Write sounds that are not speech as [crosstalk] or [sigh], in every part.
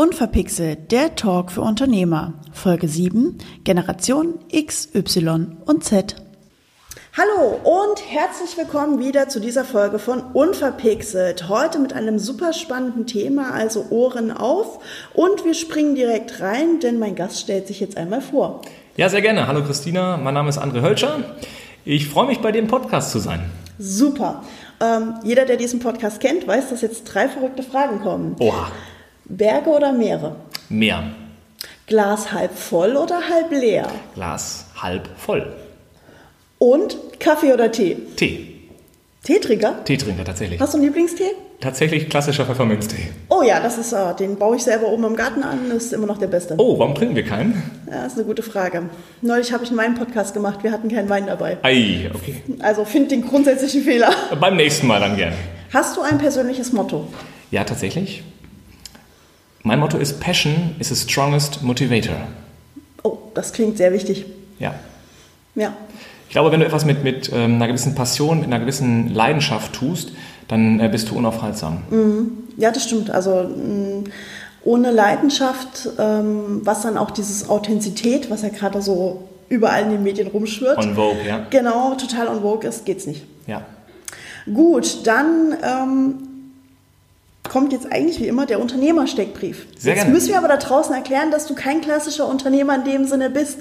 Unverpixelt, der Talk für Unternehmer. Folge 7, Generation X, Y und Z. Hallo und herzlich willkommen wieder zu dieser Folge von Unverpixelt. Heute mit einem super spannenden Thema, also Ohren auf. Und wir springen direkt rein, denn mein Gast stellt sich jetzt einmal vor. Ja, sehr gerne. Hallo Christina, mein Name ist André Hölscher. Ich freue mich, bei dir im Podcast zu sein. Super. Ähm, jeder, der diesen Podcast kennt, weiß, dass jetzt drei verrückte Fragen kommen. Oha. Berge oder Meere? Meer. Glas halb voll oder halb leer? Glas halb voll. Und Kaffee oder Tee? Tee. Teetrinker? Teetrinker tatsächlich. Hast du einen Lieblingstee? Tatsächlich klassischer Pfefferminztee. Oh ja, das ist, äh, den baue ich selber oben im Garten an, das ist immer noch der beste. Oh, warum trinken wir keinen? Ja, ist eine gute Frage. Neulich habe ich einen Wein-Podcast gemacht, wir hatten keinen Wein dabei. Ei, okay. Also find den grundsätzlichen Fehler. Beim nächsten Mal dann gerne. Hast du ein persönliches Motto? Ja, tatsächlich. Mein Motto ist Passion is the strongest motivator. Oh, das klingt sehr wichtig. Ja. Ja. Ich glaube, wenn du etwas mit, mit ähm, einer gewissen Passion, mit einer gewissen Leidenschaft tust, dann äh, bist du unaufhaltsam. Ja, das stimmt. Also mh, ohne Leidenschaft, ähm, was dann auch dieses Authentizität, was ja gerade so überall in den Medien rumschwirrt. On Vogue, ja. Genau, total on vogue ist, geht's nicht. Ja. Gut, dann ähm, kommt jetzt eigentlich wie immer der Unternehmersteckbrief. Sehr jetzt gerne. müssen wir aber da draußen erklären, dass du kein klassischer Unternehmer in dem Sinne bist,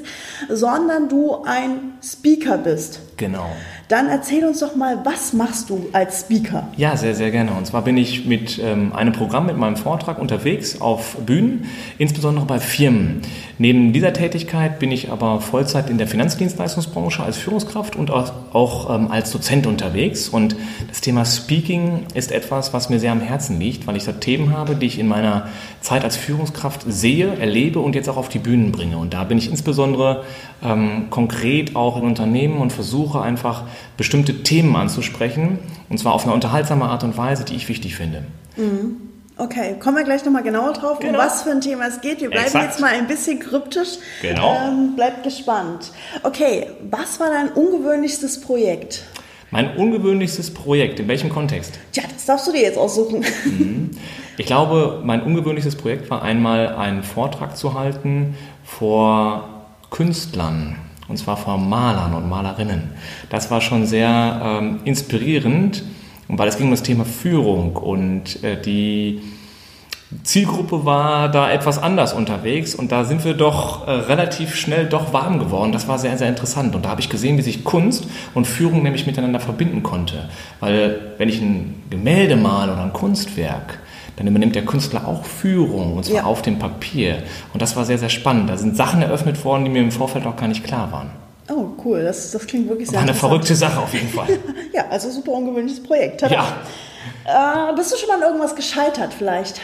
sondern du ein Speaker bist. Genau. Dann erzähl uns doch mal, was machst du als Speaker? Ja, sehr, sehr gerne. Und zwar bin ich mit ähm, einem Programm, mit meinem Vortrag unterwegs auf Bühnen, insbesondere bei Firmen. Neben dieser Tätigkeit bin ich aber Vollzeit in der Finanzdienstleistungsbranche als Führungskraft und auch, auch ähm, als Dozent unterwegs. Und das Thema Speaking ist etwas, was mir sehr am Herzen liegt, weil ich da Themen habe, die ich in meiner Zeit als Führungskraft sehe, erlebe und jetzt auch auf die Bühnen bringe. Und da bin ich insbesondere ähm, konkret auch in Unternehmen und versuche einfach bestimmte Themen anzusprechen, und zwar auf eine unterhaltsame Art und Weise, die ich wichtig finde. Okay, kommen wir gleich nochmal genauer drauf, um Genau. was für ein Thema es geht. Wir bleiben Exakt. jetzt mal ein bisschen kryptisch. Genau. Ähm, bleibt gespannt. Okay, was war dein ungewöhnlichstes Projekt? Mein ungewöhnlichstes Projekt, in welchem Kontext? Tja, das darfst du dir jetzt aussuchen. Ich glaube, mein ungewöhnlichstes Projekt war einmal einen Vortrag zu halten vor Künstlern, und zwar vor Malern und Malerinnen. Das war schon sehr ähm, inspirierend, weil es ging um das Thema Führung und äh, die Zielgruppe war da etwas anders unterwegs und da sind wir doch äh, relativ schnell doch warm geworden. Das war sehr, sehr interessant und da habe ich gesehen, wie sich Kunst und Führung nämlich miteinander verbinden konnte. Weil wenn ich ein Gemälde male oder ein Kunstwerk, dann übernimmt der Künstler auch Führung und zwar Ja. auf dem Papier. Und das war sehr, sehr spannend. Da sind Sachen eröffnet worden, die mir im Vorfeld auch gar nicht klar waren. Oh, cool. Das, das klingt wirklich sehr War eine verrückte Sache auf jeden Fall. [laughs] Ja, also super ungewöhnliches Projekt. Tada. Ja. Äh, bist du schon mal an irgendwas gescheitert vielleicht?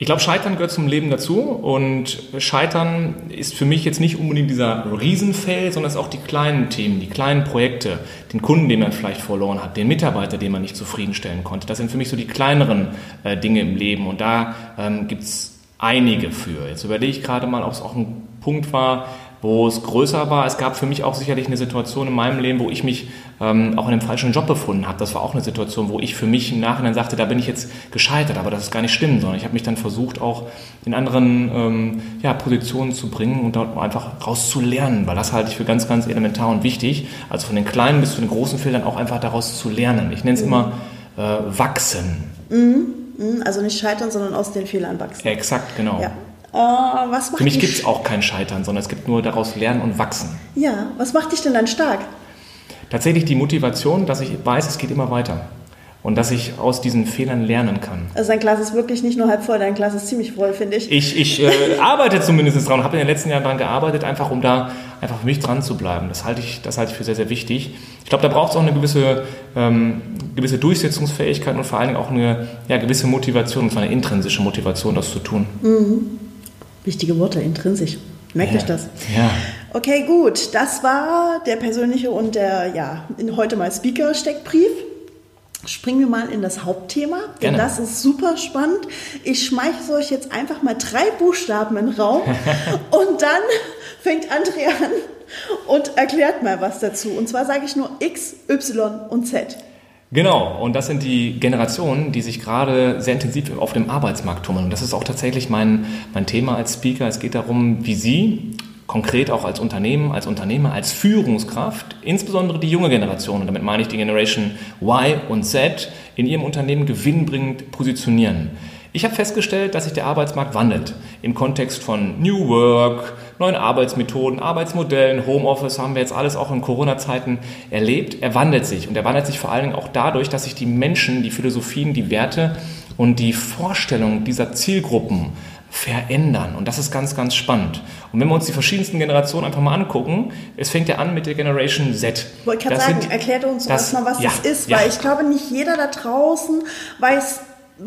Ich glaube, Scheitern gehört zum Leben dazu und Scheitern ist für mich jetzt nicht unbedingt dieser Riesenfail, sondern es ist auch die kleinen Themen, die kleinen Projekte, den Kunden, den man vielleicht verloren hat, den Mitarbeiter, den man nicht zufriedenstellen konnte. Das sind für mich so die kleineren äh, Dinge im Leben und da ähm, gibt es einige für. Jetzt überlege ich gerade mal, ob es auch ein Punkt war, wo es größer war. Es gab für mich auch sicherlich eine Situation in meinem Leben, wo ich mich ähm, auch in einem falschen Job befunden habe. Das war auch eine Situation, wo ich für mich im Nachhinein sagte, da bin ich jetzt gescheitert, aber das ist gar nicht stimmt, sondern ich habe mich dann versucht, auch in anderen ähm, ja, Positionen zu bringen und dort einfach rauszulernen, weil das halte ich für ganz, ganz elementar und wichtig. Also von den kleinen bis zu den großen Fehlern auch einfach daraus zu lernen. Ich nenne es immer äh, wachsen. Hm, Also nicht scheitern, sondern aus den Fehlern wachsen. Exakt, genau. Ja. Äh, was macht Für mich gibt es auch kein Scheitern, sondern es gibt nur daraus lernen und wachsen. Ja, was macht dich denn dann stark? Tatsächlich die Motivation, dass ich weiß, es geht immer weiter und dass ich aus diesen Fehlern lernen kann. Also dein Glas ist wirklich nicht nur halb voll, dein Glas ist ziemlich voll, finde ich. Ich, ich äh, arbeite zumindest dran, habe in den letzten Jahren daran gearbeitet, einfach um da einfach für mich dran zu bleiben. Das halte ich, das halte ich für sehr, sehr wichtig. Ich glaube, da braucht es auch eine gewisse, ähm, gewisse Durchsetzungsfähigkeit und vor allen Dingen auch eine ja, gewisse Motivation, und zwar eine intrinsische Motivation, das zu tun. Wichtige Worte, intrinsisch. Merkt euch das. Ja. Okay, gut. Das war der persönliche und der, ja, heute mal Speaker-Steckbrief. Springen wir mal in das Hauptthema, denn Gerne. das ist super spannend. Ich schmeiße euch jetzt einfach mal drei Buchstaben in den Raum [laughs] und dann fängt Andrea an und erklärt mal was dazu. Und zwar sage ich nur X, Y und Z. Genau, und das sind die Generationen, die sich gerade sehr intensiv auf dem Arbeitsmarkt tummeln. Und das ist auch tatsächlich mein, mein Thema als Speaker. Es geht darum, wie Sie konkret auch als Unternehmen, als Unternehmer, als Führungskraft, insbesondere die junge Generation, und damit meine ich die Generation Y und Z, in ihrem Unternehmen gewinnbringend positionieren. Ich habe festgestellt, dass sich der Arbeitsmarkt wandelt im Kontext von New Work, neuen Arbeitsmethoden, Arbeitsmodellen, Homeoffice haben wir jetzt alles auch in Corona-Zeiten erlebt. Er wandelt sich und er wandelt sich vor allen Dingen auch dadurch, dass sich die Menschen, die Philosophien, die Werte und die Vorstellungen dieser Zielgruppen verändern. Und das ist ganz, ganz spannend. Und wenn wir uns die verschiedensten Generationen einfach mal angucken, es fängt ja an mit der Generation Z. Ich wollte gerade sagen, sind, erklärt uns das, erstmal, was ja, das ist, ja. weil ich glaube, nicht jeder da draußen weiß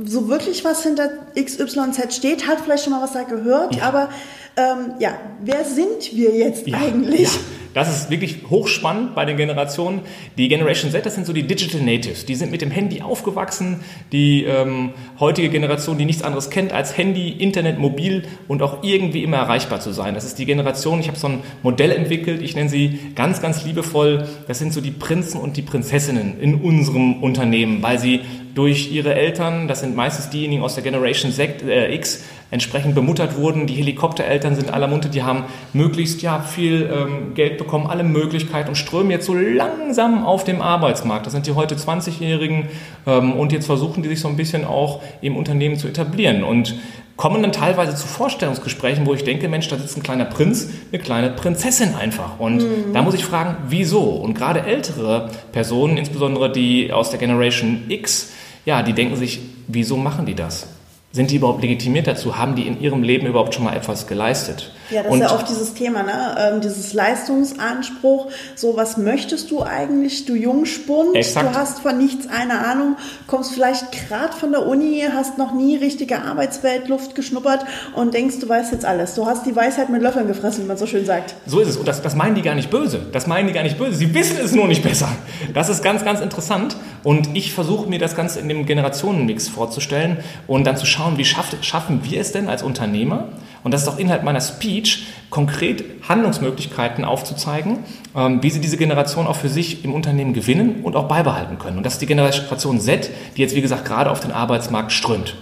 so wirklich was hinter XYZ steht, hat vielleicht schon mal was da gehört, ja. aber ähm, ja, wer sind wir jetzt ja, eigentlich? Ja. Das ist wirklich hochspannend bei den Generationen. Die Generation Z, das sind so die Digital Natives. Die sind mit dem Handy aufgewachsen. Die ähm, heutige Generation, die nichts anderes kennt als Handy, Internet, Mobil und auch irgendwie immer erreichbar zu sein. Das ist die Generation, ich habe so ein Modell entwickelt, ich nenne sie ganz, ganz liebevoll, das sind so die Prinzen und die Prinzessinnen in unserem Unternehmen, weil sie durch ihre Eltern, das sind meistens diejenigen aus der Generation Z, äh, X, entsprechend bemuttert wurden. Die Helikoptereltern sind aller Munde, die haben möglichst ja, viel ähm, Geld bekommen, alle Möglichkeiten und strömen jetzt so langsam auf dem Arbeitsmarkt. Das sind die heute 20-Jährigen ähm, und jetzt versuchen die sich so ein bisschen auch im Unternehmen zu etablieren und kommen dann teilweise zu Vorstellungsgesprächen, wo ich denke, Mensch, da sitzt ein kleiner Prinz, eine kleine Prinzessin einfach. Und mhm. da muss ich fragen, wieso? Und gerade ältere Personen, insbesondere die aus der Generation X, ja, die denken sich, wieso machen die das? Sind die überhaupt legitimiert dazu? Haben die in ihrem Leben überhaupt schon mal etwas geleistet? Ja, das und ist ja oft dieses Thema, ne? Ähm, dieses Leistungsanspruch. So, was möchtest du eigentlich, du Jungspund? Exakt. Du hast von nichts eine Ahnung, kommst vielleicht gerade von der Uni, hast noch nie richtige Arbeitsweltluft geschnuppert und denkst, du weißt jetzt alles. Du hast die Weisheit mit Löffeln gefressen, wie man so schön sagt. So ist es. Und das, das meinen die gar nicht böse. Das meinen die gar nicht böse. Sie wissen es nur nicht besser. Das ist ganz, ganz interessant. Und ich versuche mir das Ganze in dem Generationenmix vorzustellen und dann zu schauen, schauen, wie schafft, schaffen wir es denn als Unternehmer, und das ist auch Inhalt meiner Speech, konkret Handlungsmöglichkeiten aufzuzeigen, ähm, wie sie diese Generation auch für sich im Unternehmen gewinnen und auch beibehalten können. Und das ist die Generation Z, die jetzt, wie gesagt, gerade auf den Arbeitsmarkt strömt.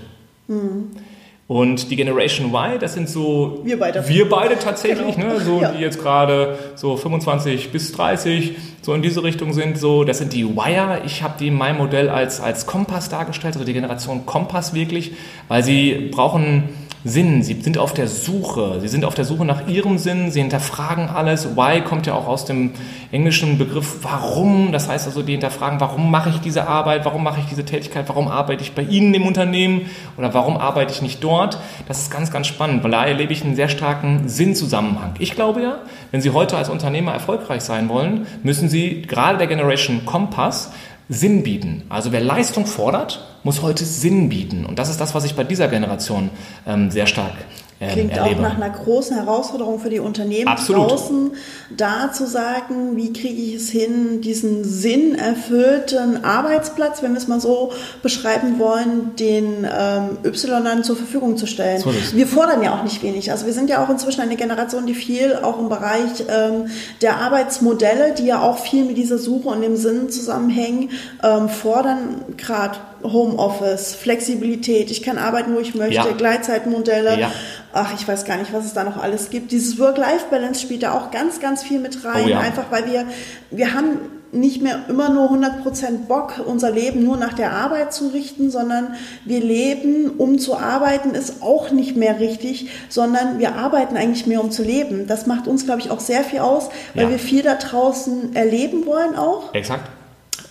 Mhm. Und die Generation Y, das sind so wir beide, wir beide tatsächlich, genau. ne, so ja. die jetzt gerade so 25 bis 30 so in diese Richtung sind. So, das sind die Wire. Ich habe die in meinem Modell als als Kompass dargestellt, also die Generation Kompass wirklich, weil sie brauchen Sinn. Sie sind auf der Suche. Sie sind auf der Suche nach ihrem Sinn. Sie hinterfragen alles. Why kommt ja auch aus dem englischen Begriff warum. Das heißt also, die hinterfragen, warum mache ich diese Arbeit? Warum mache ich diese Tätigkeit? Warum arbeite ich bei Ihnen im Unternehmen? Oder warum arbeite ich nicht dort? Das ist ganz, ganz spannend, weil da erlebe ich einen sehr starken Sinnzusammenhang. Ich glaube ja, wenn Sie heute als Unternehmer erfolgreich sein wollen, müssen Sie gerade der Generation Kompass Sinn bieten. Also wer Leistung fordert, muss heute Sinn bieten. Und das ist das, was ich bei dieser Generation ähm, sehr stark Klingt erlebe. auch nach einer großen Herausforderung für die Unternehmen Absolut. draußen, da zu sagen, wie kriege ich es hin, diesen sinnerfüllten Arbeitsplatz, wenn wir es mal so beschreiben wollen, den ähm, Y dann zur Verfügung zu stellen. So wir fordern ja auch nicht wenig. Also wir sind ja auch inzwischen eine Generation, die viel auch im Bereich ähm, der Arbeitsmodelle, die ja auch viel mit dieser Suche und dem Sinn zusammenhängen, ähm, fordern gerade Homeoffice, Flexibilität, ich kann arbeiten, wo ich möchte, ja. Gleitzeitmodelle. Ja. Ach, ich weiß gar nicht, was es da noch alles gibt. Dieses Work-Life-Balance spielt da auch ganz, ganz viel mit rein. Oh ja. Einfach weil wir, wir haben nicht mehr immer nur 100% Bock, unser Leben nur nach der Arbeit zu richten, sondern wir leben, um zu arbeiten, ist auch nicht mehr richtig, sondern wir arbeiten eigentlich mehr, um zu leben. Das macht uns, glaube ich, auch sehr viel aus, weil ja. wir viel da draußen erleben wollen auch. Exakt.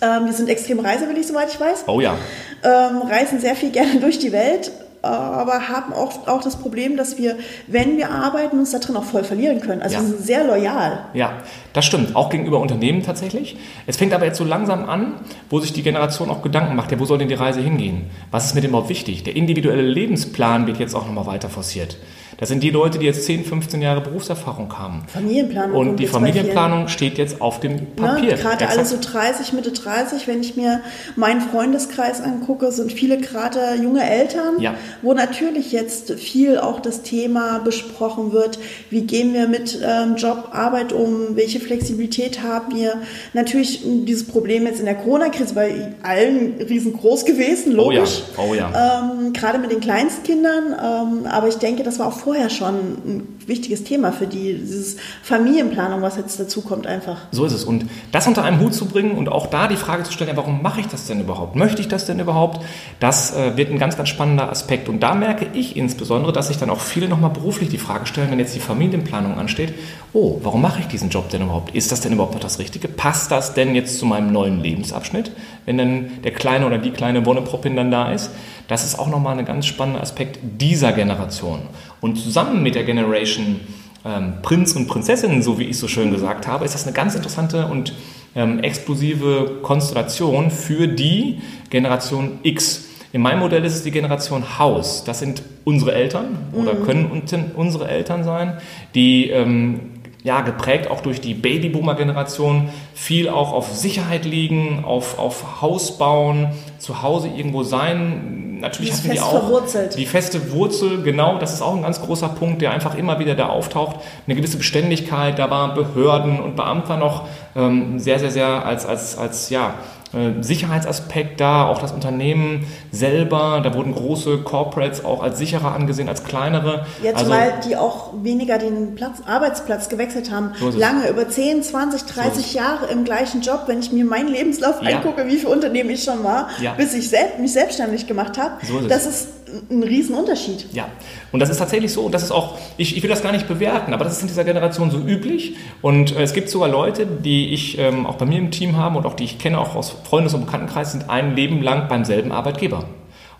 Ähm, wir sind extrem reisewillig, soweit ich weiß. Oh ja. Ähm, reisen sehr viel [laughs] gerne durch die Welt, aber haben oft auch das Problem, dass wir, wenn wir arbeiten, uns da drin auch voll verlieren können. Also ja. wir sind sehr loyal. Ja, das stimmt. Auch gegenüber Unternehmen tatsächlich. Es fängt aber jetzt so langsam an, wo sich die Generation auch Gedanken macht, ja, wo soll denn die Reise hingehen? Was ist mir denn überhaupt wichtig? Der individuelle Lebensplan wird jetzt auch nochmal weiter forciert. Das sind die Leute, die jetzt 10, 15 Jahre Berufserfahrung haben. Familienplanung. Und die Familienplanung steht jetzt auf dem Papier. Gerade alle so 30, Mitte 30, wenn ich mir meinen Freundeskreis angucke, sind viele gerade junge Eltern, ja. wo natürlich jetzt viel auch das Thema besprochen wird, wie gehen wir mit ähm, Job, Arbeit um, welche Flexibilität haben wir. Natürlich dieses Problem jetzt in der Corona-Krise bei allen riesengroß gewesen, logisch. Oh ja, oh ja. Ähm, gerade mit den Kleinstkindern, ähm, aber ich denke, das war auch vorher schon ein wichtiges Thema für die, dieses Familienplanung, was jetzt dazu kommt einfach. So ist es. Und das unter einem Hut zu bringen und auch da die Frage zu stellen, warum mache ich das denn überhaupt? Möchte ich das denn überhaupt? Das äh, wird ein ganz, ganz spannender Aspekt. Und da merke ich insbesondere, dass sich dann auch viele nochmal beruflich die Frage stellen, wenn jetzt die Familienplanung ansteht, oh, warum mache ich diesen Job denn überhaupt? Ist das denn überhaupt noch das Richtige? Passt das denn jetzt zu meinem neuen Lebensabschnitt, wenn dann der kleine oder die kleine Wonneproppin dann da ist? Das ist auch nochmal ein ganz spannender Aspekt dieser Generation. Und zusammen mit der Generation ähm, Prinz und Prinzessinnen, so wie ich so schön gesagt habe, ist das eine ganz interessante und ähm, explosive Konstellation für die Generation X. In meinem Modell ist es die Generation Haus. Das sind unsere Eltern oder mhm. können unsere Eltern sein, die ähm, ja, geprägt auch durch die Babyboomer-Generation, viel auch auf Sicherheit liegen, auf, auf Haus bauen, zu Hause irgendwo sein. Natürlich hatten die auch verwurzelt. die feste Wurzel, genau, das ist auch ein ganz großer Punkt, der einfach immer wieder da auftaucht. Eine gewisse Beständigkeit, da waren Behörden und Beamter noch ähm, sehr, sehr, sehr als, als, als ja, Sicherheitsaspekt da, auch das Unternehmen selber, da wurden große Corporates auch als sicherer angesehen als kleinere. Jetzt, also, weil die auch weniger den Platz, Arbeitsplatz gewechselt haben. So Lange, über 10, 20, 30 so Jahre im gleichen Job, wenn ich mir meinen Lebenslauf ja. angucke, wie viele Unternehmen ich schon war, ja. bis ich selbst, mich selbstständig gemacht habe. So ist das ist ein Riesenunterschied. Ja, und das ist tatsächlich so, und das ist auch, ich, ich will das gar nicht bewerten, aber das ist in dieser Generation so üblich. Und äh, es gibt sogar Leute, die ich ähm, auch bei mir im Team habe und auch die ich kenne, auch aus Freundes- und Bekanntenkreis, sind ein Leben lang beim selben Arbeitgeber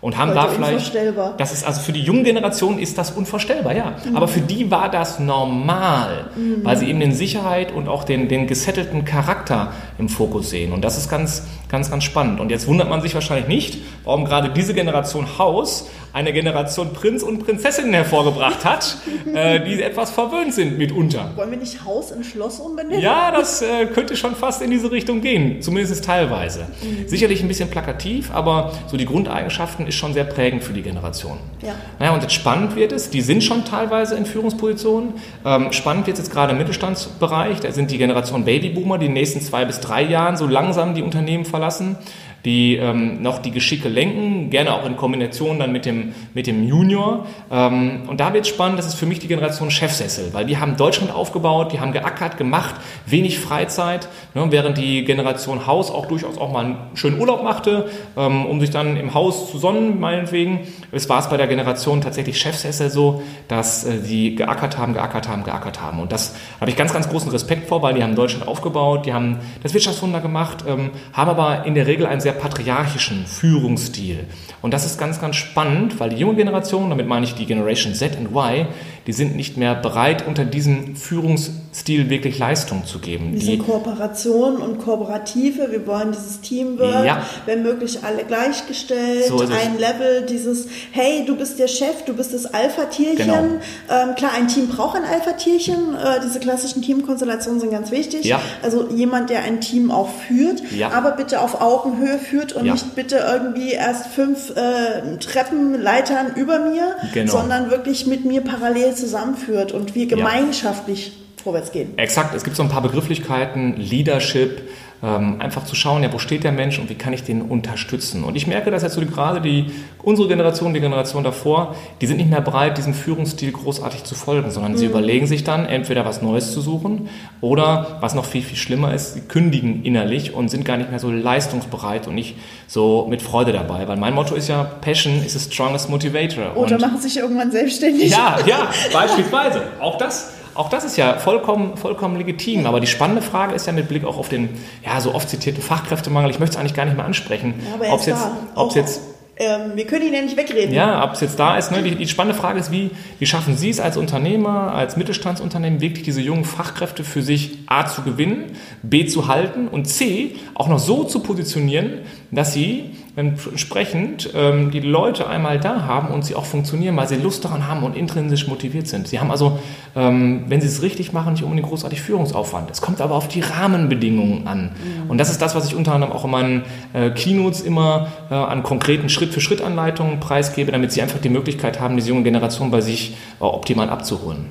und haben Heute da vielleicht das ist also für die junge Generation ist das unvorstellbar ja mhm. aber für die war das normal mhm. weil sie eben den Sicherheit und auch den den gesettelten Charakter im Fokus sehen und das ist ganz ganz ganz spannend. Und jetzt wundert man sich wahrscheinlich nicht warum gerade diese Generation Haus eine Generation Prinz und Prinzessinnen hervorgebracht hat, [laughs] äh, die etwas verwöhnt sind mitunter. Wollen wir nicht Haus in Schloss umbenennen? Ja, das äh, könnte schon fast in diese Richtung gehen, zumindest teilweise. Mhm. Sicherlich ein bisschen plakativ, aber so die Grundeigenschaften ist schon sehr prägend für die Generation. Ja. Naja, und jetzt spannend wird es, die sind schon teilweise in Führungspositionen. Ähm, spannend wird es jetzt gerade im Mittelstandsbereich, da sind die Generation Babyboomer, die in den nächsten zwei bis drei Jahren so langsam die Unternehmen verlassen die ähm, noch die Geschicke lenken, gerne auch in Kombination dann mit dem, mit dem Junior. Ähm, und da wird spannend, das ist für mich die Generation Chefsessel, weil die haben Deutschland aufgebaut, die haben geackert, gemacht, wenig Freizeit, ne, während die Generation Haus auch durchaus auch mal einen schönen Urlaub machte, ähm, um sich dann im Haus zu sonnen, meinetwegen. Es war es bei der Generation tatsächlich Chefsessel so, dass äh, geackert haben, geackert haben, geackert haben. Und das habe ich ganz, ganz großen Respekt vor, weil die haben Deutschland aufgebaut, die haben das Wirtschaftswunder gemacht, ähm, haben aber in der Regel ein sehr sehr patriarchischen Führungsstil. Und das ist ganz, ganz spannend, weil die junge Generation, damit meine ich die Generation Z und Y, die sind nicht mehr bereit, unter diesem Führungsstil wirklich Leistung zu geben. Diese Kooperation und Kooperative, wir wollen dieses Teamwork, ja. wenn möglich alle gleichgestellt, so ein Level, dieses, hey, du bist der Chef, du bist das Alpha-Tierchen. Genau. Ähm, klar, ein Team braucht ein Alpha-Tierchen, äh, diese klassischen Teamkonstellationen sind ganz wichtig. Ja. Also jemand, der ein Team auch führt, ja. aber bitte auf Augenhöhe führt und nicht bitte irgendwie erst fünf äh, Treppenleitern über mir, genau. sondern wirklich mit mir parallel zusammenführt und wir gemeinschaftlich ja. vorwärts gehen. Exakt, es gibt so ein paar Begrifflichkeiten, Leadership, ähm, einfach zu schauen, ja, wo steht der Mensch und wie kann ich den unterstützen. Und ich merke, dass jetzt so gerade die, unsere Generation, die Generation davor, die sind nicht mehr bereit, diesem Führungsstil großartig zu folgen, sondern mhm. sie überlegen sich dann, entweder was Neues zu suchen oder, was noch viel, viel schlimmer ist, sie kündigen innerlich und sind gar nicht mehr so leistungsbereit und nicht so mit Freude dabei. Weil mein Motto ist ja, Passion is the strongest motivator. Oder und machen sich irgendwann selbstständig. Ja, ja, beispielsweise. Auch das auch das ist ja vollkommen, vollkommen legitim. Aber die spannende Frage ist ja mit Blick auch auf den ja, so oft zitierten Fachkräftemangel, ich möchte es eigentlich gar nicht mehr ansprechen, ob es jetzt, jetzt ähm, wir können ihn ja nicht wegreden. Ja, ob es jetzt da ist. Ne? Die, die spannende Frage ist, wie, wie schaffen Sie es als Unternehmer, als Mittelstandsunternehmen, wirklich diese jungen Fachkräfte für sich A zu gewinnen, B zu halten und C auch noch so zu positionieren, dass sie entsprechend ähm, die Leute einmal da haben und sie auch funktionieren, weil sie Lust daran haben und intrinsisch motiviert sind. Sie haben also, ähm, wenn sie es richtig machen, nicht unbedingt großartig Führungsaufwand. Es kommt aber auf die Rahmenbedingungen an. Mhm. Und das ist das, was ich unter anderem auch in meinen äh, Keynotes immer äh, an konkreten Schritt-für-Schritt-Anleitungen preisgebe, damit sie einfach die Möglichkeit haben, diese junge Generation bei sich äh, optimal abzuholen.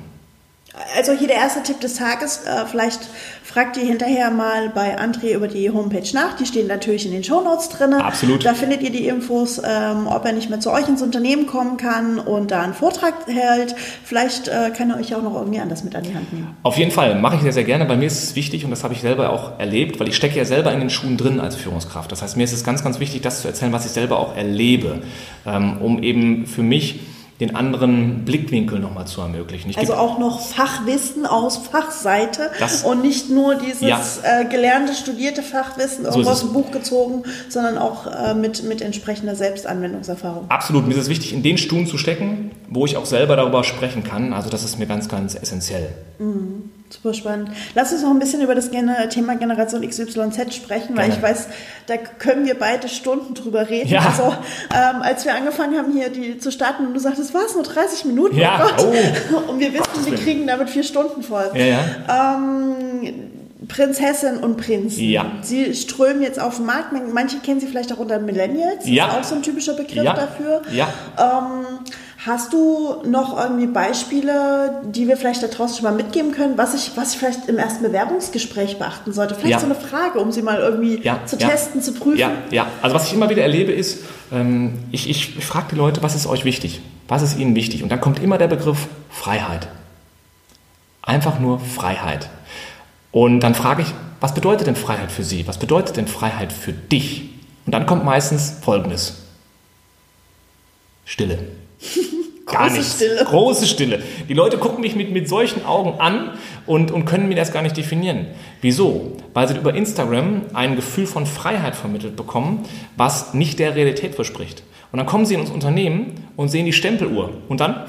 Also hier der erste Tipp des Tages, äh, vielleicht fragt ihr hinterher mal bei André über die Homepage nach, die stehen natürlich in den Shownotes drin. Absolut. Da findet ihr die Infos, ähm, ob er nicht mehr zu euch ins Unternehmen kommen kann und da einen Vortrag hält. Vielleicht äh, kann er euch auch noch irgendwie anders mit an die Hand nehmen. Auf jeden Fall, mache ich sehr, sehr gerne. Bei mir ist es wichtig und das habe ich selber auch erlebt, weil ich stecke ja selber in den Schuhen drin als Führungskraft. Das heißt, mir ist es ganz, ganz wichtig, das zu erzählen, was ich selber auch erlebe, ähm, um eben für mich den anderen Blickwinkel nochmal zu ermöglichen. Ich also auch noch Fachwissen aus Fachseite und nicht nur dieses ja. äh, gelernte, studierte Fachwissen so aus dem Buch gezogen, sondern auch äh, mit, mit entsprechender Selbstanwendungserfahrung. Absolut. Mir ist es wichtig, in den Stuhlen zu stecken, wo ich auch selber darüber sprechen kann. Also das ist mir ganz, ganz essentiell. Mhm. Super spannend. Lass uns noch ein bisschen über das Thema Generation XYZ sprechen, weil Gerne. ich weiß, da können wir beide Stunden drüber reden. Ja. Also, ähm, als wir angefangen haben, hier die zu starten und du sagtest, was, nur 30 Minuten? Ja. Oh oh. Und wir wissen, wir kriegen damit vier Stunden voll. Ja, ja. Ähm, Prinzessin und Prinz. Ja. Sie strömen jetzt auf den Markt. Manche kennen sie vielleicht auch unter Millennials. Ja. Das ist auch so ein typischer Begriff ja. dafür. Ja. Ähm, Hast du noch irgendwie Beispiele, die wir vielleicht da draußen schon mal mitgeben können, was ich, was ich vielleicht im ersten Bewerbungsgespräch beachten sollte? Vielleicht ja. so eine Frage, um sie mal irgendwie ja, zu ja. testen, zu prüfen. Ja, ja. Also was ich immer wieder erlebe ist, ähm, ich, ich, ich frage die Leute, was ist euch wichtig? Was ist ihnen wichtig? Und dann kommt immer der Begriff Freiheit. Einfach nur Freiheit. Und dann frage ich, was bedeutet denn Freiheit für Sie? Was bedeutet denn Freiheit für dich? Und dann kommt meistens Folgendes. Stille. [laughs] Gar Große nichts. Stille. Große Stille. Die Leute gucken mich mit, mit solchen Augen an und, und können mir das gar nicht definieren. Wieso? Weil sie über Instagram ein Gefühl von Freiheit vermittelt bekommen, was nicht der Realität verspricht. Und dann kommen sie in unser Unternehmen und sehen die Stempeluhr. Und dann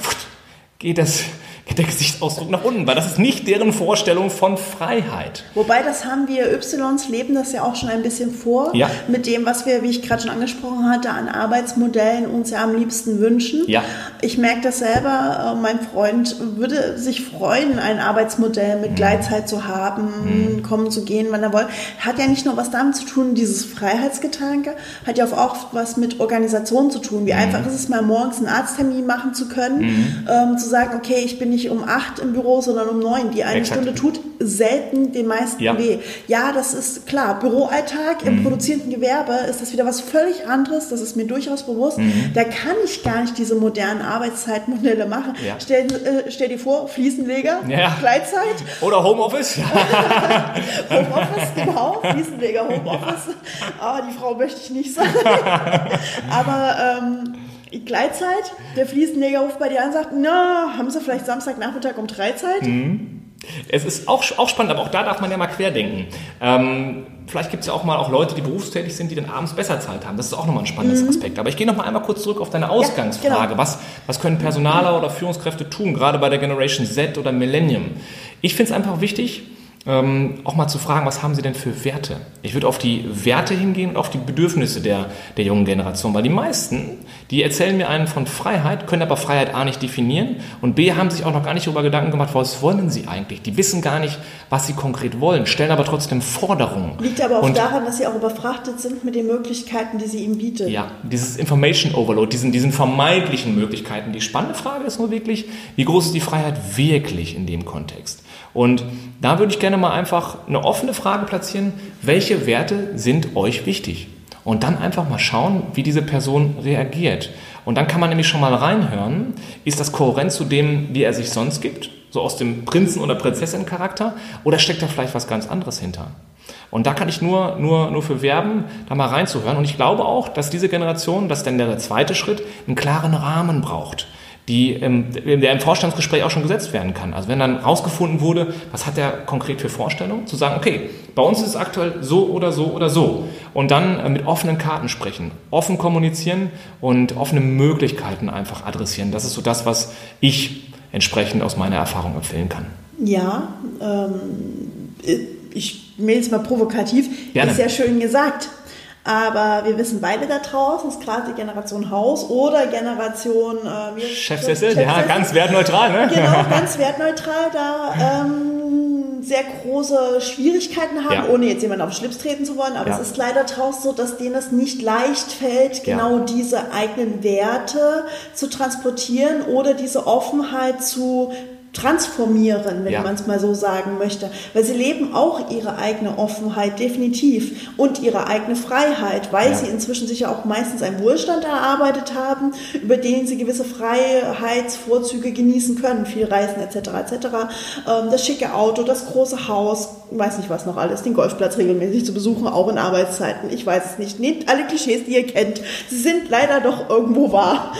geht das [laughs] der Gesichtsausdruck nach unten, weil das ist nicht deren Vorstellung von Freiheit. Wobei, das haben wir Ys leben das ja auch schon ein bisschen vor, ja. mit dem, was wir, wie ich gerade schon angesprochen hatte, an Arbeitsmodellen uns ja am liebsten wünschen. Ja. Ich merke das selber, äh, mein Freund würde sich freuen, ein Arbeitsmodell mit mhm. Gleitzeit zu haben, mhm. kommen zu gehen, wann er will. Hat ja nicht nur was damit zu tun, dieses Freiheitsgedanke, hat ja auch was mit Organisation zu tun. Wie mhm. einfach ist es mal morgens einen Arzttermin machen zu können, mhm. ähm, zu sagen, okay, ich bin nicht um acht im Büro, sondern um neun. Die eine Exakt. Stunde tut selten den meisten ja. weh. Ja, das ist klar. Büroalltag im mhm. produzierenden Gewerbe ist das wieder was völlig anderes. Das ist mir durchaus bewusst. Mhm. Da kann ich gar nicht diese modernen Arbeitszeitmodelle machen. Ja. Stell, äh, stell dir vor, Fliesenleger, ja. Gleitzeit. [laughs] Oder Homeoffice. [laughs] Homeoffice, genau. Fliesenleger, Homeoffice. Aber [laughs] ah, die Frau möchte ich nicht sein. Aber ähm, Gleitzeit, der Fliesenleger ruft bei dir an und sagt, na, haben Sie vielleicht Samstagnachmittag um drei Zeit? Mhm. Es ist auch, auch spannend, aber auch da darf man ja mal querdenken. Ähm, vielleicht gibt es ja auch mal auch Leute, die berufstätig sind, die dann abends besser Zeit haben. Das ist auch nochmal ein spannendes mhm. Aspekt. Aber ich gehe nochmal einmal kurz zurück auf deine Ausgangsfrage. Ja, genau. was, was können Personaler oder Führungskräfte tun, gerade bei der Generation Z oder Millennium? Ich finde es einfach wichtig, ähm, auch mal zu fragen, was haben sie denn für Werte? Ich würde auf die Werte hingehen und auf die Bedürfnisse der, der jungen Generation, weil die meisten, die erzählen mir einen von Freiheit, können aber Freiheit A nicht definieren und B haben sich auch noch gar nicht darüber Gedanken gemacht, was wollen sie eigentlich? Die wissen gar nicht, was sie konkret wollen, stellen aber trotzdem Forderungen. Liegt aber auch und, daran, dass sie auch überfrachtet sind mit den Möglichkeiten, die sie ihm bietet. Ja, dieses Information Overload, diesen, diesen vermeintlichen Möglichkeiten. Die spannende Frage ist nur wirklich, wie groß ist die Freiheit wirklich in dem Kontext? Und da würde ich gerne mal einfach eine offene Frage platzieren. Welche Werte sind euch wichtig? Und dann einfach mal schauen, wie diese Person reagiert. Und dann kann man nämlich schon mal reinhören, ist das kohärent zu dem, wie er sich sonst gibt? So aus dem Prinzen- oder Prinzessin-Charakter? Oder steckt da vielleicht was ganz anderes hinter? Und da kann ich nur, nur, nur für werben, da mal reinzuhören. Und ich glaube auch, dass diese Generation, das ist dann der zweite Schritt, einen klaren Rahmen braucht die, ähm, der im Vorstandsgespräch auch schon gesetzt werden kann. Also wenn dann rausgefunden wurde, was hat der konkret für Vorstellungen, zu sagen, okay, bei uns ist es aktuell so oder so oder so. Und dann äh, mit offenen Karten sprechen, offen kommunizieren und offene Möglichkeiten einfach adressieren. Das ist so das, was ich entsprechend aus meiner Erfahrung empfehlen kann. Ja, ähm, ich mail es mal provokativ, Gerne. ist ja schön gesagt. Aber wir wissen beide da draußen, ist gerade die Generation Haus oder Generation äh, Chefsessel, ja, ganz wertneutral, ne? Genau, [laughs] ganz wertneutral, da ähm, sehr große Schwierigkeiten haben, ja. ohne jetzt jemanden auf den Schlips treten zu wollen. Aber ja. es ist leider draußen so, dass denen es nicht leicht fällt, genau ja. diese eigenen Werte zu transportieren oder diese Offenheit zu transformieren, wenn ja. man es mal so sagen möchte. Weil sie leben auch ihre eigene Offenheit definitiv und ihre eigene Freiheit, weil ja. sie inzwischen sich ja auch meistens einen Wohlstand erarbeitet haben, über den sie gewisse Freiheitsvorzüge genießen können, viel Reisen etc. etc. Ähm, das schicke Auto, das große Haus, weiß nicht was noch alles, den Golfplatz regelmäßig zu besuchen, auch in Arbeitszeiten. Ich weiß es nicht. Nehmt alle Klischees, die ihr kennt. Sie sind leider doch irgendwo wahr.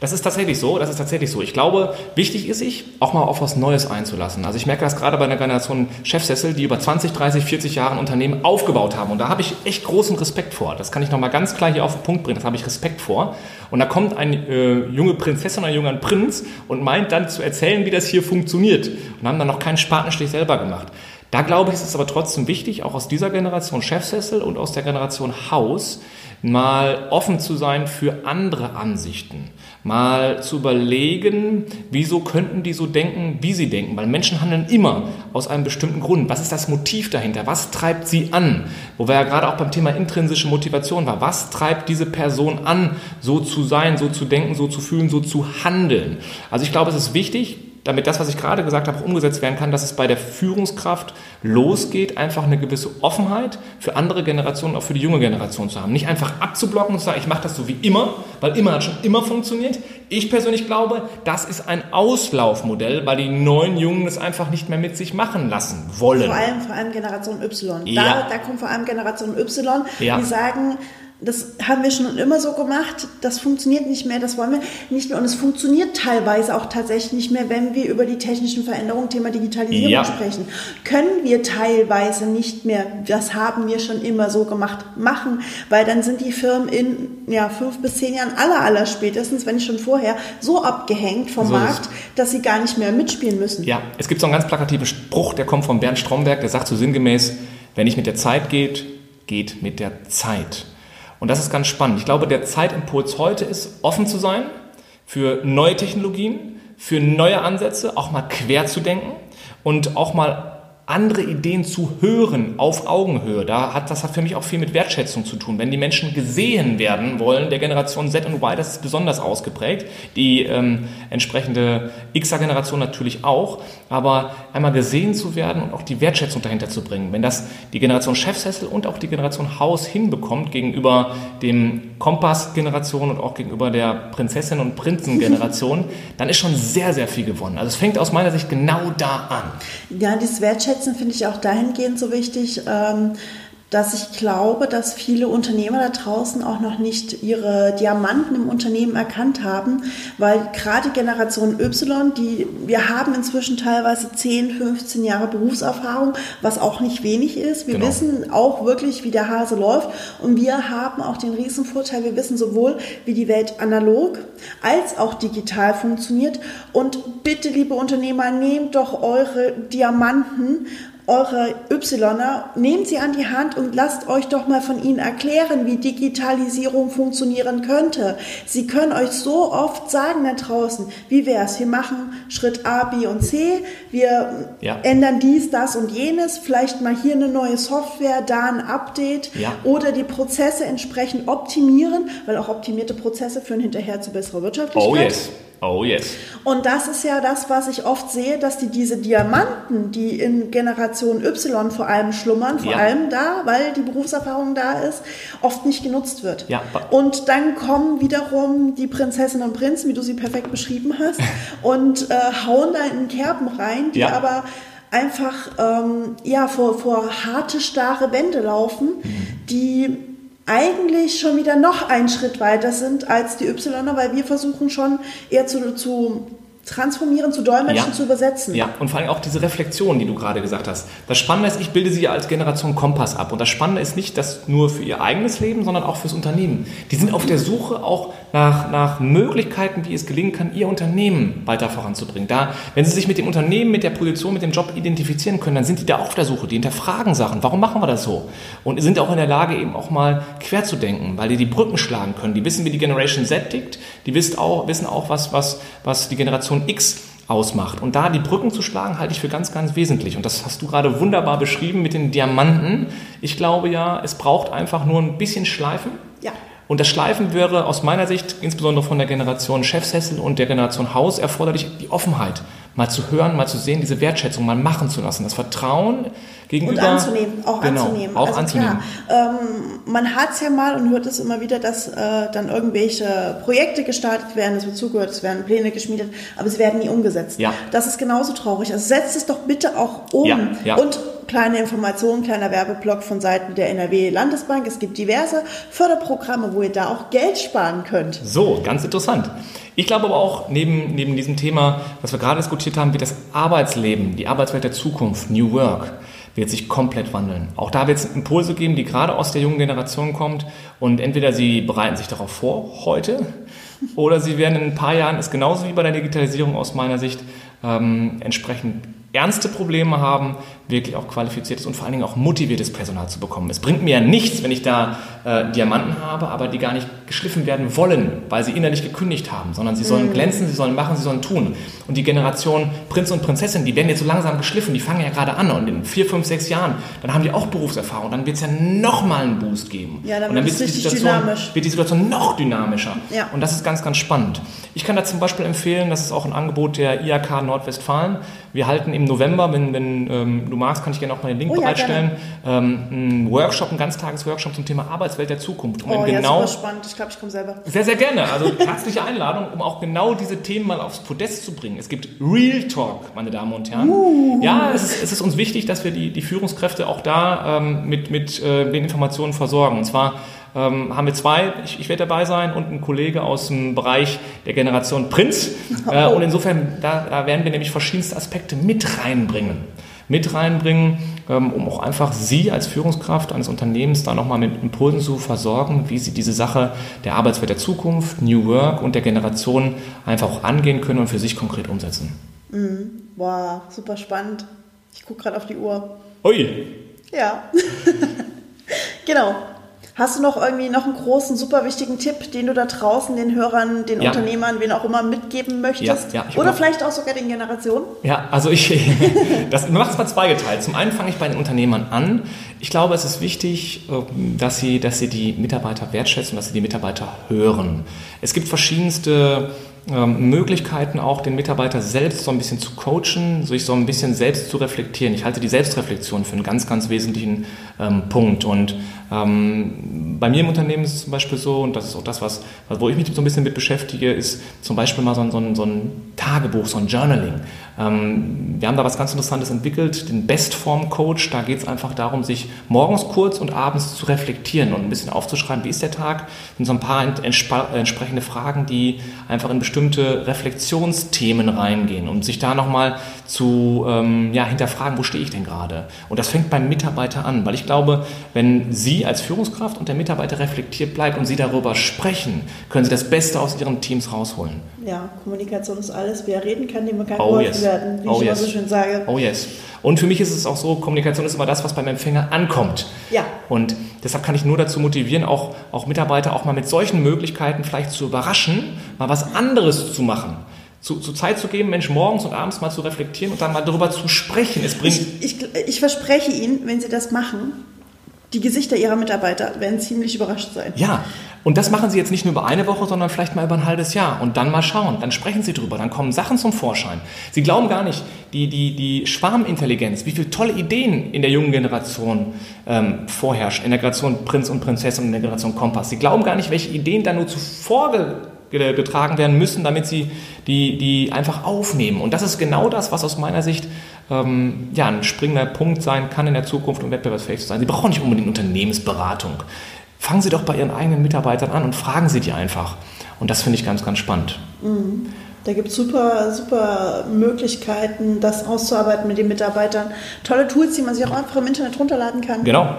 Das ist tatsächlich so, das ist tatsächlich so. Ich glaube, wichtig ist sich, auch mal auf was Neues einzulassen. Also ich merke das gerade bei einer Generation Chefsessel, die über 20, 30, 40 Jahre ein Unternehmen aufgebaut haben. Und da habe ich echt großen Respekt vor. Das kann ich nochmal ganz klar hier auf den Punkt bringen. Das habe ich Respekt vor. Und da kommt eine äh, junge Prinzessin ein junger Prinz und meint dann zu erzählen, wie das hier funktioniert. Und haben dann noch keinen Spatenstich selber gemacht. Da glaube ich, ist es aber trotzdem wichtig, auch aus dieser Generation Chefsessel und aus der Generation Haus, mal offen zu sein für andere Ansichten, mal zu überlegen, wieso könnten die so denken, wie sie denken, weil Menschen handeln immer aus einem bestimmten Grund. Was ist das Motiv dahinter? Was treibt sie an? Wo wir ja gerade auch beim Thema intrinsische Motivation war. Was treibt diese Person an, so zu sein, so zu denken, so zu fühlen, so zu handeln? Also ich glaube, es ist wichtig, damit das, was ich gerade gesagt habe, umgesetzt werden kann, dass es bei der Führungskraft losgeht, einfach eine gewisse Offenheit für andere Generationen, auch für die junge Generation zu haben. Nicht einfach abzublocken und zu sagen, ich mache das so wie immer, weil immer hat schon immer funktioniert. Ich persönlich glaube, das ist ein Auslaufmodell, weil die neuen Jungen es einfach nicht mehr mit sich machen lassen wollen. Vor allem, vor allem Generation Y. Ja. Da, da kommt vor allem Generation Y, ja. die sagen, das haben wir schon immer so gemacht, das funktioniert nicht mehr, das wollen wir nicht mehr. Und es funktioniert teilweise auch tatsächlich nicht mehr, wenn wir über die technischen Veränderungen, Thema Digitalisierung ja. sprechen. Können wir teilweise nicht mehr, das haben wir schon immer so gemacht, machen, weil dann sind die Firmen in ja, fünf bis zehn Jahren aller, aller spätestens, wenn nicht schon vorher, so abgehängt vom so Markt, dass sie gar nicht mehr mitspielen müssen. Ja, es gibt so einen ganz plakativen Spruch, der kommt von Bernd Stromberg, der sagt so sinngemäß, wer nicht mit der Zeit geht, geht mit der Zeit. Und das ist ganz spannend. Ich glaube, der Zeitimpuls heute ist, offen zu sein für neue Technologien, für neue Ansätze, auch mal quer zu denken und auch mal andere Ideen zu hören auf Augenhöhe. Da hat das hat für mich auch viel mit Wertschätzung zu tun. Wenn die Menschen gesehen werden wollen, der Generation Z und Y, das ist besonders ausgeprägt. Die ähm, entsprechende Xer-Generation natürlich auch. Aber einmal gesehen zu werden und auch die Wertschätzung dahinter zu bringen. Wenn das die Generation Chefsessel und auch die Generation Haus hinbekommt gegenüber dem Kompass-Generation und auch gegenüber der Prinzessin- und Prinzen-Generation, [laughs] dann ist schon sehr, sehr viel gewonnen. Also es fängt aus meiner Sicht genau da an. Ja, dieses Wertschätzen finde ich auch dahingehend so wichtig. Ähm, dass ich glaube, dass viele Unternehmer da draußen auch noch nicht ihre Diamanten im Unternehmen erkannt haben, weil gerade Generation Y, die wir haben inzwischen teilweise 10, 15 Jahre Berufserfahrung, was auch nicht wenig ist. Wir genau. wissen auch wirklich, wie der Hase läuft und wir haben auch den riesen Vorteil, wir wissen sowohl, wie die Welt analog als auch digital funktioniert und bitte, liebe Unternehmer, nehmt doch eure Diamanten eure Yner, nehmt sie an die Hand und lasst euch doch mal von ihnen erklären, wie Digitalisierung funktionieren könnte. Sie können euch so oft sagen da draußen, wie wäre es, wir machen Schritt A, B und C, wir ja. ändern dies, das und jenes, vielleicht mal hier eine neue Software, da ein Update ja. oder die Prozesse entsprechend optimieren, weil auch optimierte Prozesse führen hinterher zu besserer Wirtschaftlichkeit. Oh yes. Oh yes. Und das ist ja das, was ich oft sehe, dass die diese Diamanten, die in Generation Y vor allem schlummern, vor ja. allem da, weil die Berufserfahrung da ist, oft nicht genutzt wird. Ja. Und dann kommen wiederum die Prinzessinnen und Prinzen, wie du sie perfekt beschrieben hast, [laughs] und äh, hauen da in Kerben rein, die ja. aber einfach ähm, ja, vor, vor harte, starre Wände laufen, mhm. die eigentlich schon wieder noch einen Schritt weiter sind als die Ypsiloner, weil wir versuchen schon eher zu, zu transformieren, zu dolmetschen, ja. zu übersetzen. Ja, und vor allem auch diese Reflexion, die du gerade gesagt hast. Das Spannende ist, ich bilde sie ja als Generation Kompass ab. Und das Spannende ist nicht das nur für ihr eigenes Leben, sondern auch fürs Unternehmen. Die sind auf der Suche auch nach, nach Möglichkeiten, wie es gelingen kann, ihr Unternehmen weiter voranzubringen. Da, wenn sie sich mit dem Unternehmen, mit der Position, mit dem Job identifizieren können, dann sind die da auch auf der Suche. Die hinterfragen Sachen. Warum machen wir das so? Und sind auch in der Lage, eben auch mal quer zu denken, weil die die Brücken schlagen können. Die wissen, wie die Generation Z tickt. Die wissen auch, wissen auch was, was, was die Generation X ausmacht. Und da die Brücken zu schlagen, halte ich für ganz, ganz wesentlich. Und das hast du gerade wunderbar beschrieben mit den Diamanten. Ich glaube ja, es braucht einfach nur ein bisschen Schleifen. Ja. Und das Schleifen wäre aus meiner Sicht, insbesondere von der Generation Chefsessel und der Generation Haus, erforderlich die Offenheit, mal zu hören, mal zu sehen, diese Wertschätzung mal machen zu lassen, das Vertrauen gegenüber. Und anzunehmen, auch genau, anzunehmen. Auch also anzunehmen. Klar, ähm, man hat es ja mal und hört es immer wieder, dass äh, dann irgendwelche Projekte gestartet werden, es wird zugehört, es werden Pläne geschmiedet, aber sie werden nie umgesetzt. Ja. Das ist genauso traurig. Also setzt es doch bitte auch um. Ja, ja. Und kleine Information, kleiner Werbeblock von Seiten der NRW Landesbank. Es gibt diverse Förderprogramme, wo ihr da auch Geld sparen könnt. So, ganz interessant. Ich glaube aber auch, neben, neben diesem Thema, was wir gerade diskutiert haben, wie das Arbeitsleben, die Arbeitswelt der Zukunft, New Work, wird sich komplett wandeln. Auch da wird es Impulse geben, die gerade aus der jungen Generation kommt und entweder sie bereiten sich darauf vor heute oder sie werden in ein paar Jahren, ist genauso wie bei der Digitalisierung aus meiner Sicht, ähm, entsprechend ernste Probleme haben, wirklich auch qualifiziertes und vor allen Dingen auch motiviertes Personal zu bekommen. Es bringt mir ja nichts, wenn ich da äh, Diamanten habe, aber die gar nicht geschliffen werden wollen, weil sie innerlich gekündigt haben, sondern sie sollen mhm. glänzen, sie sollen machen, sie sollen tun. Und die Generation Prinz und Prinzessin, die werden jetzt so langsam geschliffen, die fangen ja gerade an und in vier, fünf, sechs Jahren, dann haben die auch Berufserfahrung, dann wird es ja nochmal einen Boost geben. Ja, dann, und dann wird, die Situation, wird die Situation noch dynamischer. Ja. Und das ist ganz, ganz spannend. Ich kann da zum Beispiel empfehlen, das ist auch ein Angebot der IAK Nordwestfalen. Wir halten im November, wenn, wenn ähm, magst, kann ich gerne auch mal den Link oh, bereitstellen, ja, ähm, einen Workshop, einen Ganztagesworkshop zum Thema Arbeitswelt der Zukunft. Um oh, genau, ja, super spannend. Ich glaube, ich komme selber. Sehr, sehr gerne. Also herzliche Einladung, um auch genau diese Themen mal aufs Podest zu bringen. Es gibt Real Talk, meine Damen und Herren. Uh. Ja, es ist, es ist, uns wichtig, dass wir die, die Führungskräfte auch da ähm, mit, mit äh, den Informationen versorgen. Und zwar ähm, haben wir zwei, ich, ich werde dabei sein und ein Kollege aus dem Bereich der Generation Prinz. [laughs] Äh, und insofern, da, da werden wir nämlich verschiedenste Aspekte mit reinbringen mit reinbringen, ähm, um auch einfach Sie als Führungskraft eines Unternehmens da nochmal mit Impulsen zu versorgen, wie Sie diese Sache der Arbeitswelt der Zukunft, New Work und der Generation einfach auch angehen können und für sich konkret umsetzen. Mhm. Wow, super spannend. Ich gucke gerade auf die Uhr. Ui. Ja. [laughs] genau. Hast du noch irgendwie noch einen großen, super wichtigen Tipp, den du da draußen den Hörern, den ja. Unternehmern, wen auch immer mitgeben möchtest? Ja, ja, Oder vielleicht auch sogar den Generationen? Ja, also ich, [laughs] das macht es mal zweigeteilt. Zum einen fange ich bei den Unternehmern an. Ich glaube, es ist wichtig, ähm, dass sie, dass sie die Mitarbeiter wertschätzen, dass sie die Mitarbeiter hören. Es gibt verschiedenste ähm, Möglichkeiten auch, den Mitarbeiter selbst so ein bisschen zu coachen, sich so ein bisschen selbst zu reflektieren. Ich halte die Selbstreflexion für einen ganz, ganz wesentlichen ähm, Punkt. Und ähm, bei mir im Unternehmen ist es zum Beispiel so, und das ist auch das, was, wo ich mich so ein bisschen mit beschäftige, ist zum Beispiel mal so ein, so ein, so ein Tagebuch, so ein Journaling. Ähm, wir haben da was ganz Interessantes entwickelt, den Bestform-Coach. Da geht es einfach darum, sich morgens kurz und abends zu reflektieren und ein bisschen aufzuschreiben, wie ist der Tag. Das sind so ein paar entsprechende Fragen, die einfach in bestimmte Reflexionsthemen reingehen und sich da nochmal zu ähm, ja, hinterfragen, wo stehe ich denn gerade? Und das fängt beim Mitarbeiter an, weil ich glaube, wenn Sie als Führungskraft und der Mitarbeiter reflektiert bleibt und Sie darüber sprechen, können Sie das Beste aus Ihren Teams rausholen. Ja, Kommunikation ist alles. Wer reden kann, dem kann oh, yes. werden, wie oh, ich yes. immer so schön sage. Oh yes. Und für mich ist es auch so, Kommunikation ist immer das, was beim Empfänger ankommt. Ja. Und deshalb kann ich nur dazu motivieren, auch, auch Mitarbeiter auch mal mit solchen Möglichkeiten vielleicht zu überraschen, mal was anderes zu machen zu, zu Zeit zu geben, Mensch, morgens und abends mal zu reflektieren und dann mal darüber zu sprechen. Es bringt ich, ich, ich verspreche Ihnen, wenn Sie das machen, die Gesichter Ihrer Mitarbeiter werden ziemlich überrascht sein. Ja, und das machen Sie jetzt nicht nur über eine Woche, sondern vielleicht mal über ein halbes Jahr und dann mal schauen. Dann sprechen Sie drüber, dann kommen Sachen zum Vorschein. Sie glauben gar nicht, die, die, die Schwarmintelligenz, wie viele tolle Ideen in der jungen Generation ähm, vorherrschen, in der Generation Prinz und Prinzessin in der Generation Kompass. Sie glauben gar nicht, welche Ideen da nur zuvor getragen werden müssen, damit sie die, die einfach aufnehmen. Und das ist genau das, was aus meiner Sicht ähm, ja, ein springender Punkt sein kann in der Zukunft, um wettbewerbsfähig zu sein. Sie brauchen nicht unbedingt Unternehmensberatung. fangen Sie doch bei Ihren eigenen Mitarbeitern an und fragen Sie die einfach. Und das finde ich ganz, ganz spannend. Mhm. Da gibt es super, super Möglichkeiten, das auszuarbeiten mit den Mitarbeitern. Tolle Tools, die man sich auch einfach im Internet runterladen kann. Genau.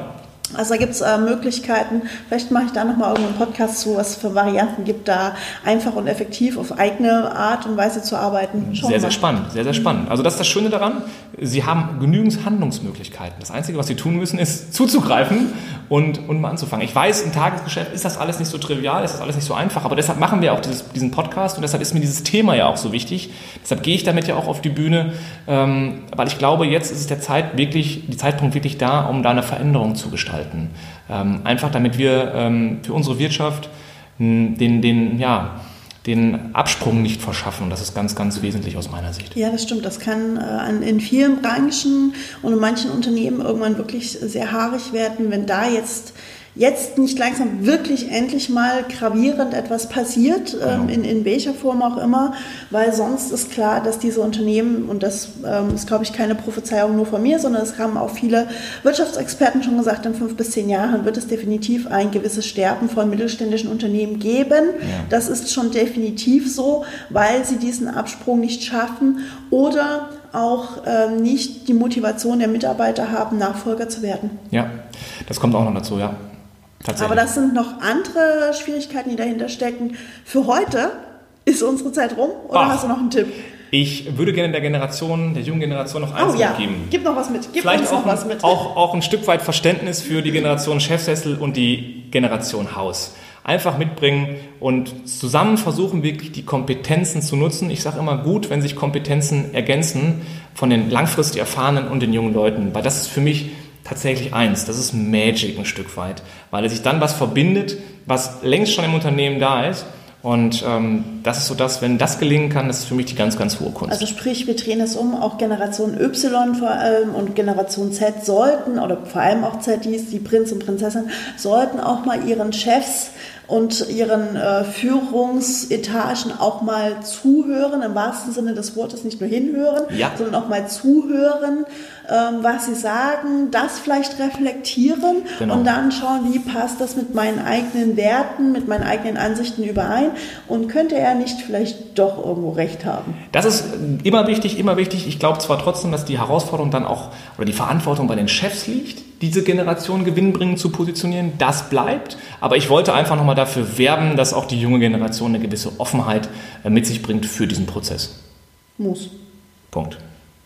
Also da gibt es äh, Möglichkeiten, vielleicht mache ich da nochmal irgendeinen Podcast zu, was es für Varianten gibt, da einfach und effektiv auf eigene Art und Weise zu arbeiten. Schauen sehr, sehr spannend, sehr, sehr spannend. Also das ist das Schöne daran, Sie haben genügend Handlungsmöglichkeiten. Das Einzige, was Sie tun müssen, ist zuzugreifen und, und mal anzufangen. Ich weiß, im Tagesgeschäft ist das alles nicht so trivial, ist das alles nicht so einfach, aber deshalb machen wir auch dieses, diesen Podcast und deshalb ist mir dieses Thema ja auch so wichtig. Deshalb gehe ich damit ja auch auf die Bühne, ähm, weil ich glaube, jetzt ist es der Zeit wirklich, die Zeitpunkt wirklich da, um da eine Veränderung zu gestalten. Ähm, einfach damit wir ähm, für unsere Wirtschaft den, den, ja, den Absprung nicht verschaffen. Das ist ganz, ganz wesentlich aus meiner Sicht. Ja, das stimmt. Das kann äh, in vielen Branchen und in manchen Unternehmen irgendwann wirklich sehr haarig werden, wenn da jetzt jetzt nicht langsam wirklich endlich mal gravierend etwas passiert, ähm, genau. in, in welcher Form auch immer, weil sonst ist klar, dass diese Unternehmen, und das ähm, ist, glaube ich, keine Prophezeiung nur von mir, sondern es haben auch viele Wirtschaftsexperten schon gesagt, in fünf bis zehn Jahren wird es definitiv ein gewisses Sterben von mittelständischen Unternehmen geben. Ja. Das ist schon definitiv so, weil sie diesen Absprung nicht schaffen oder auch ähm, nicht die Motivation der Mitarbeiter haben, Nachfolger zu werden. Ja, das kommt auch noch dazu, ja. Aber das sind noch andere Schwierigkeiten, die dahinter stecken. Für heute ist unsere Zeit rum oder Ach, hast du noch einen Tipp? Ich würde gerne der Generation, der jungen Generation noch eins oh, ja. mitgeben. Gib noch was mit. Gib Vielleicht uns noch was mit. Auch, auch ein Stück weit Verständnis für die Generation Chefsessel und die Generation Haus. Einfach mitbringen und zusammen versuchen, wirklich die Kompetenzen zu nutzen. Ich sage immer gut, wenn sich Kompetenzen ergänzen von den langfristig Erfahrenen und den jungen Leuten, weil das ist für mich tatsächlich eins, das ist Magic ein Stück weit, weil es sich dann was verbindet, was längst schon im Unternehmen da ist. Und ähm, das ist so das, wenn das gelingen kann, das ist für mich die ganz, ganz hohe Kunst. Also sprich, wir drehen es um, auch Generation Y vor allem und Generation Z sollten, oder vor allem auch ZDs, die Prinz und Prinzessin, sollten auch mal ihren Chefs und ihren äh, Führungsetagen auch mal zuhören, im wahrsten Sinne des Wortes nicht nur hinhören, ja. sondern auch mal zuhören ähm, was sie sagen, das vielleicht reflektieren genau. und dann schauen, wie passt das mit meinen eigenen Werten, mit meinen eigenen Ansichten überein und könnte er nicht vielleicht doch irgendwo recht haben. Das ist immer wichtig, immer wichtig. Ich glaube zwar trotzdem, dass die Herausforderung dann auch oder die Verantwortung bei den Chefs liegt, diese Generation gewinnbringend zu positionieren. Das bleibt. Aber ich wollte einfach nochmal dafür werben, dass auch die junge Generation eine gewisse Offenheit äh, mit sich bringt für diesen Prozess. Muss. Punkt.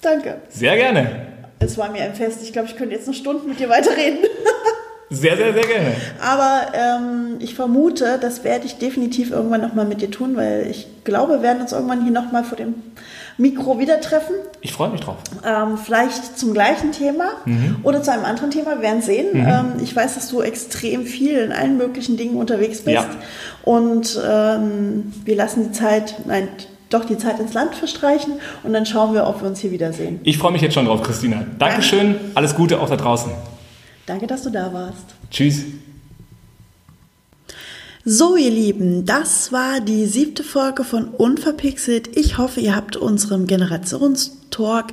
Danke. Sehr gerne. Es war mir ein Fest. Ich glaube, ich könnte jetzt noch Stunden mit dir weiterreden. [laughs] Sehr, sehr, sehr gerne. Aber ähm, ich vermute, das werde ich definitiv irgendwann nochmal mit dir tun, weil ich glaube, wir werden uns irgendwann hier nochmal vor dem Mikro wieder treffen. Ich freue mich drauf. Ähm, vielleicht zum gleichen Thema mhm. oder zu einem anderen Thema. Wir werden sehen. Mhm. Ähm, ich weiß, dass du extrem viel in allen möglichen Dingen unterwegs bist. Ja. Und ähm, wir lassen die Zeit, nein, doch die Zeit ins Land verstreichen und dann schauen wir, ob wir uns hier wiedersehen. Ich freue mich jetzt schon drauf, Christina. Dankeschön, alles Gute auch da draußen. Danke, dass du da warst. Tschüss. So, ihr Lieben, das war die siebte Folge von Unverpixelt. Ich hoffe, ihr habt unserem Generationstalk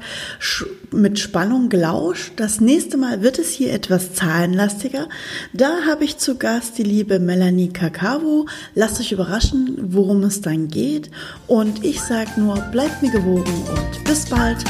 mit Spannung gelauscht. Das nächste Mal wird es hier etwas zahlenlastiger. Da habe ich zu Gast die liebe Melanie Kakavo. Lasst euch überraschen, worum es dann geht. Und ich sage nur, bleibt mir gewogen und bis bald.